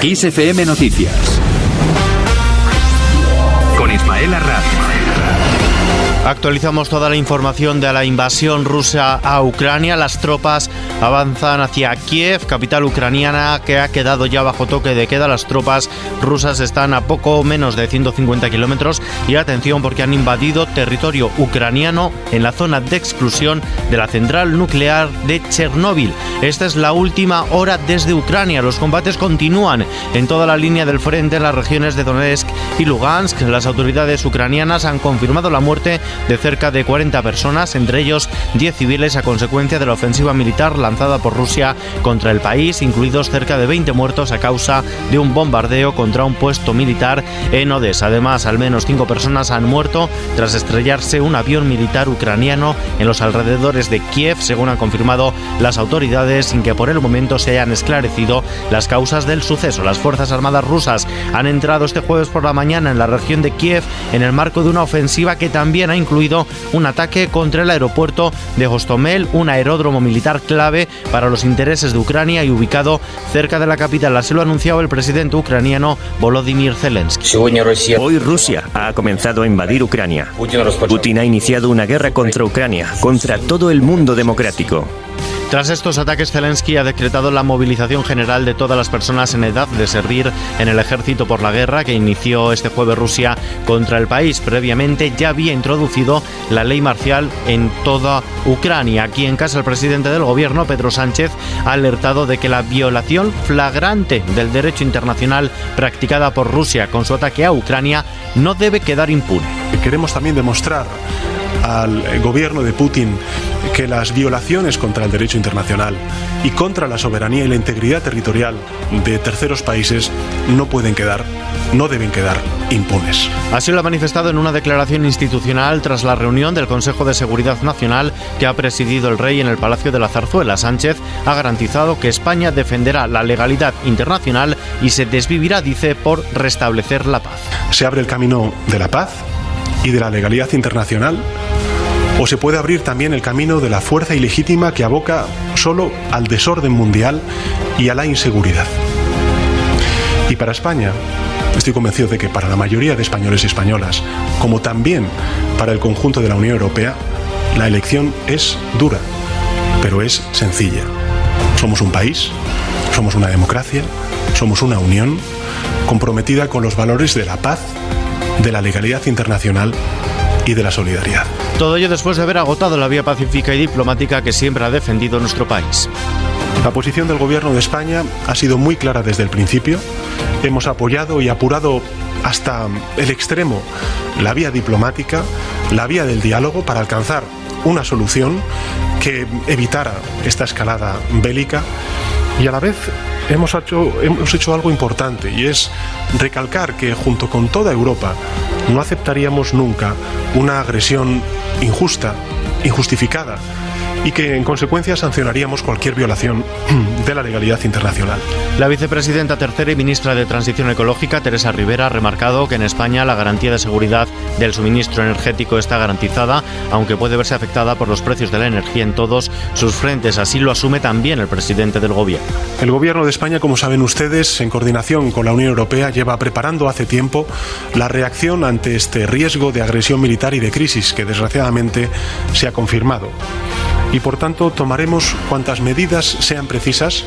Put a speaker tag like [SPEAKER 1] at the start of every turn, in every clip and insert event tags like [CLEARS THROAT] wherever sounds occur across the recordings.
[SPEAKER 1] XFM Noticias. Con Ismael Arranz.
[SPEAKER 2] Actualizamos toda la información de la invasión rusa a Ucrania. Las tropas avanzan hacia Kiev, capital ucraniana, que ha quedado ya bajo toque de queda. Las tropas rusas están a poco menos de 150 kilómetros y atención porque han invadido territorio ucraniano en la zona de exclusión de la central nuclear de Chernóbil. Esta es la última hora desde Ucrania. Los combates continúan en toda la línea del frente en las regiones de Donetsk y Lugansk. Las autoridades ucranianas han confirmado la muerte de cerca de 40 personas, entre ellos 10 civiles a consecuencia de la ofensiva militar lanzada por Rusia contra el país, incluidos cerca de 20 muertos a causa de un bombardeo contra un puesto militar en Odessa. Además, al menos 5 personas han muerto tras estrellarse un avión militar ucraniano en los alrededores de Kiev, según han confirmado las autoridades, sin que por el momento se hayan esclarecido las causas del suceso. Las Fuerzas Armadas rusas han entrado este jueves por la mañana en la región de Kiev en el marco de una ofensiva que también ha incluido un ataque contra el aeropuerto de Hostomel, un aeródromo militar clave para los intereses de Ucrania y ubicado cerca de la capital. Así lo ha anunciado el presidente ucraniano Volodymyr Zelensky.
[SPEAKER 3] Hoy Rusia ha comenzado a invadir Ucrania. Putin ha iniciado una guerra contra Ucrania, contra todo el mundo democrático.
[SPEAKER 2] Tras estos ataques, Zelensky ha decretado la movilización general de todas las personas en edad de servir en el ejército por la guerra que inició este jueves Rusia contra el país. Previamente ya había introducido la ley marcial en toda Ucrania. Aquí en casa el presidente del gobierno, Pedro Sánchez, ha alertado de que la violación flagrante del derecho internacional practicada por Rusia con su ataque a Ucrania no debe quedar impune.
[SPEAKER 4] Queremos también demostrar al gobierno de Putin que las violaciones contra el derecho internacional y contra la soberanía y la integridad territorial de terceros países no pueden quedar, no deben quedar impunes.
[SPEAKER 2] Así lo ha manifestado en una declaración institucional tras la reunión del Consejo de Seguridad Nacional que ha presidido el rey en el Palacio de la Zarzuela. Sánchez ha garantizado que España defenderá la legalidad internacional y se desvivirá, dice, por restablecer la paz.
[SPEAKER 4] Se abre el camino de la paz y de la legalidad internacional o se puede abrir también el camino de la fuerza ilegítima que aboca solo al desorden mundial y a la inseguridad. Y para España, estoy convencido de que para la mayoría de españoles y españolas, como también para el conjunto de la Unión Europea, la elección es dura, pero es sencilla. Somos un país, somos una democracia, somos una unión comprometida con los valores de la paz, de la legalidad internacional y de la solidaridad.
[SPEAKER 2] Todo ello después de haber agotado la vía pacífica y diplomática que siempre ha defendido nuestro país.
[SPEAKER 4] La posición del Gobierno de España ha sido muy clara desde el principio. Hemos apoyado y apurado hasta el extremo la vía diplomática, la vía del diálogo para alcanzar una solución que evitara esta escalada bélica y a la vez hemos hecho, hemos hecho algo importante y es recalcar que junto con toda Europa no aceptaríamos nunca una agresión injusta, injustificada y que en consecuencia sancionaríamos cualquier violación [CLEARS THROAT] de la legalidad internacional.
[SPEAKER 2] La vicepresidenta tercera y ministra de Transición Ecológica, Teresa Rivera, ha remarcado que en España la garantía de seguridad del suministro energético está garantizada, aunque puede verse afectada por los precios de la energía en todos sus frentes. Así lo asume también el presidente del Gobierno.
[SPEAKER 4] El Gobierno de España, como saben ustedes, en coordinación con la Unión Europea, lleva preparando hace tiempo la reacción ante este riesgo de agresión militar y de crisis que desgraciadamente se ha confirmado y por tanto tomaremos cuantas medidas sean precisas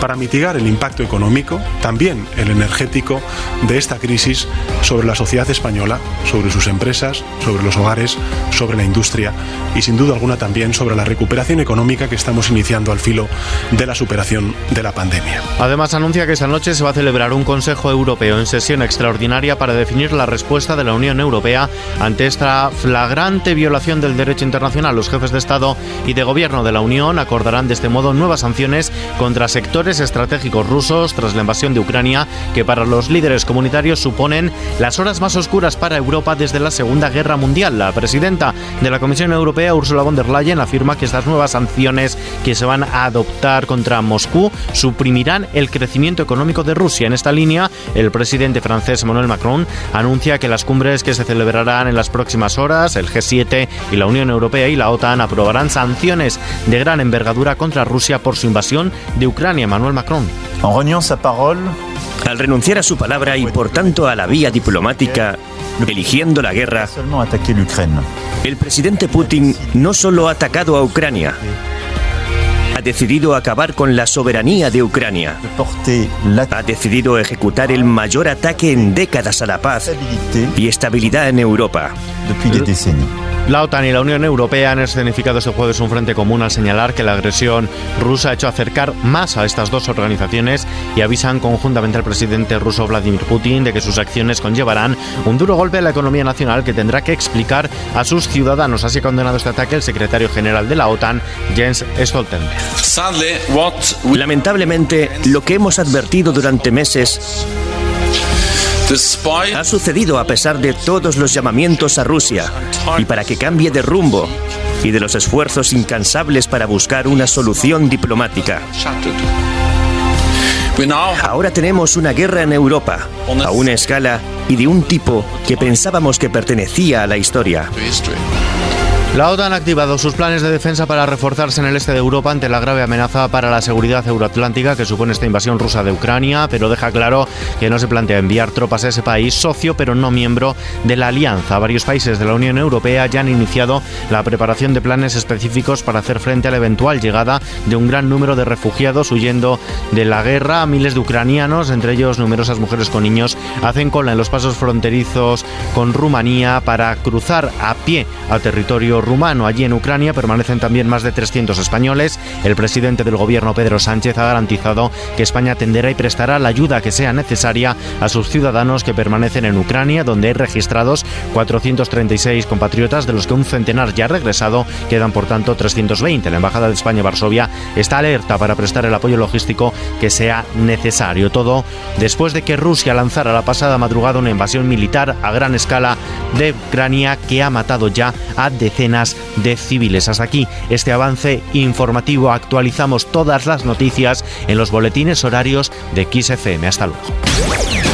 [SPEAKER 4] para mitigar el impacto económico, también el energético, de esta crisis sobre la sociedad española, sobre sus empresas, sobre los hogares, sobre la industria y sin duda alguna también sobre la recuperación económica que estamos iniciando al filo de la superación de la pandemia.
[SPEAKER 2] Además anuncia que esta noche se va a celebrar un Consejo Europeo en sesión extraordinaria para definir la respuesta de la Unión Europea ante esta flagrante violación del derecho internacional. Los jefes de Estado y de Gobierno de la Unión acordarán de este modo nuevas sanciones contra sectores estratégicos rusos tras la invasión de Ucrania que para los líderes comunitarios suponen las horas más oscuras para Europa desde la Segunda Guerra Mundial. La presidenta de la Comisión Europea, Ursula von der Leyen, afirma que estas nuevas sanciones que se van a adoptar contra Moscú suprimirán el crecimiento económico de Rusia. En esta línea, el presidente francés Emmanuel Macron anuncia que las cumbres que se celebrarán en las próximas horas, el G7 y la Unión Europea y la OTAN aprobarán sanciones de gran envergadura contra Rusia por su invasión de Ucrania. Emmanuel Macron.
[SPEAKER 5] En reniant sa parole,
[SPEAKER 3] Al renunciar a su palabra y por tanto a la vía diplomática, eligiendo la guerra, el presidente Putin no solo ha atacado a Ucrania, ha decidido acabar con la soberanía de Ucrania. Ha decidido ejecutar el mayor ataque en décadas a la paz y estabilidad en Europa.
[SPEAKER 2] La OTAN y la Unión Europea han escenificado este jueves un frente común al señalar que la agresión rusa ha hecho acercar más a estas dos organizaciones y avisan conjuntamente al presidente ruso Vladimir Putin de que sus acciones conllevarán un duro golpe a la economía nacional que tendrá que explicar a sus ciudadanos. Así ha condenado este ataque el secretario general de la OTAN, Jens Stoltenberg.
[SPEAKER 3] Lamentablemente, lo que hemos advertido durante meses ha sucedido a pesar de todos los llamamientos a Rusia y para que cambie de rumbo y de los esfuerzos incansables para buscar una solución diplomática. Ahora tenemos una guerra en Europa, a una escala y de un tipo que pensábamos que pertenecía a la historia.
[SPEAKER 2] La OTAN ha activado sus planes de defensa para reforzarse en el este de Europa ante la grave amenaza para la seguridad euroatlántica que supone esta invasión rusa de Ucrania, pero deja claro que no se plantea enviar tropas a ese país, socio pero no miembro de la alianza. Varios países de la Unión Europea ya han iniciado la preparación de planes específicos para hacer frente a la eventual llegada de un gran número de refugiados huyendo de la guerra. Miles de ucranianos, entre ellos numerosas mujeres con niños, hacen cola en los pasos fronterizos con Rumanía para cruzar a pie a territorio rumano. Allí en Ucrania permanecen también más de 300 españoles. El presidente del gobierno, Pedro Sánchez, ha garantizado que España atenderá y prestará la ayuda que sea necesaria a sus ciudadanos que permanecen en Ucrania, donde hay registrados 436 compatriotas, de los que un centenar ya ha regresado. Quedan, por tanto, 320. La Embajada de España en Varsovia está alerta para prestar el apoyo logístico que sea necesario. Todo después de que Rusia lanzara la pasada madrugada una invasión militar a gran escala de Ucrania que ha matado ya a de civiles. Hasta aquí este avance informativo. Actualizamos todas las noticias en los boletines horarios de XFM. Hasta luego.